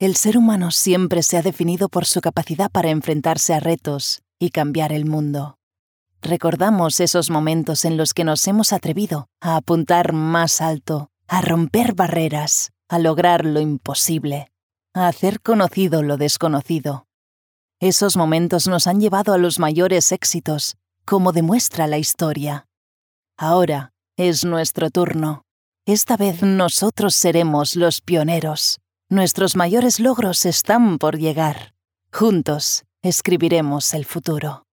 El ser humano siempre se ha definido por su capacidad para enfrentarse a retos y cambiar el mundo. Recordamos esos momentos en los que nos hemos atrevido a apuntar más alto, a romper barreras, a lograr lo imposible, a hacer conocido lo desconocido. Esos momentos nos han llevado a los mayores éxitos, como demuestra la historia. Ahora es nuestro turno. Esta vez nosotros seremos los pioneros. Nuestros mayores logros están por llegar. Juntos escribiremos el futuro.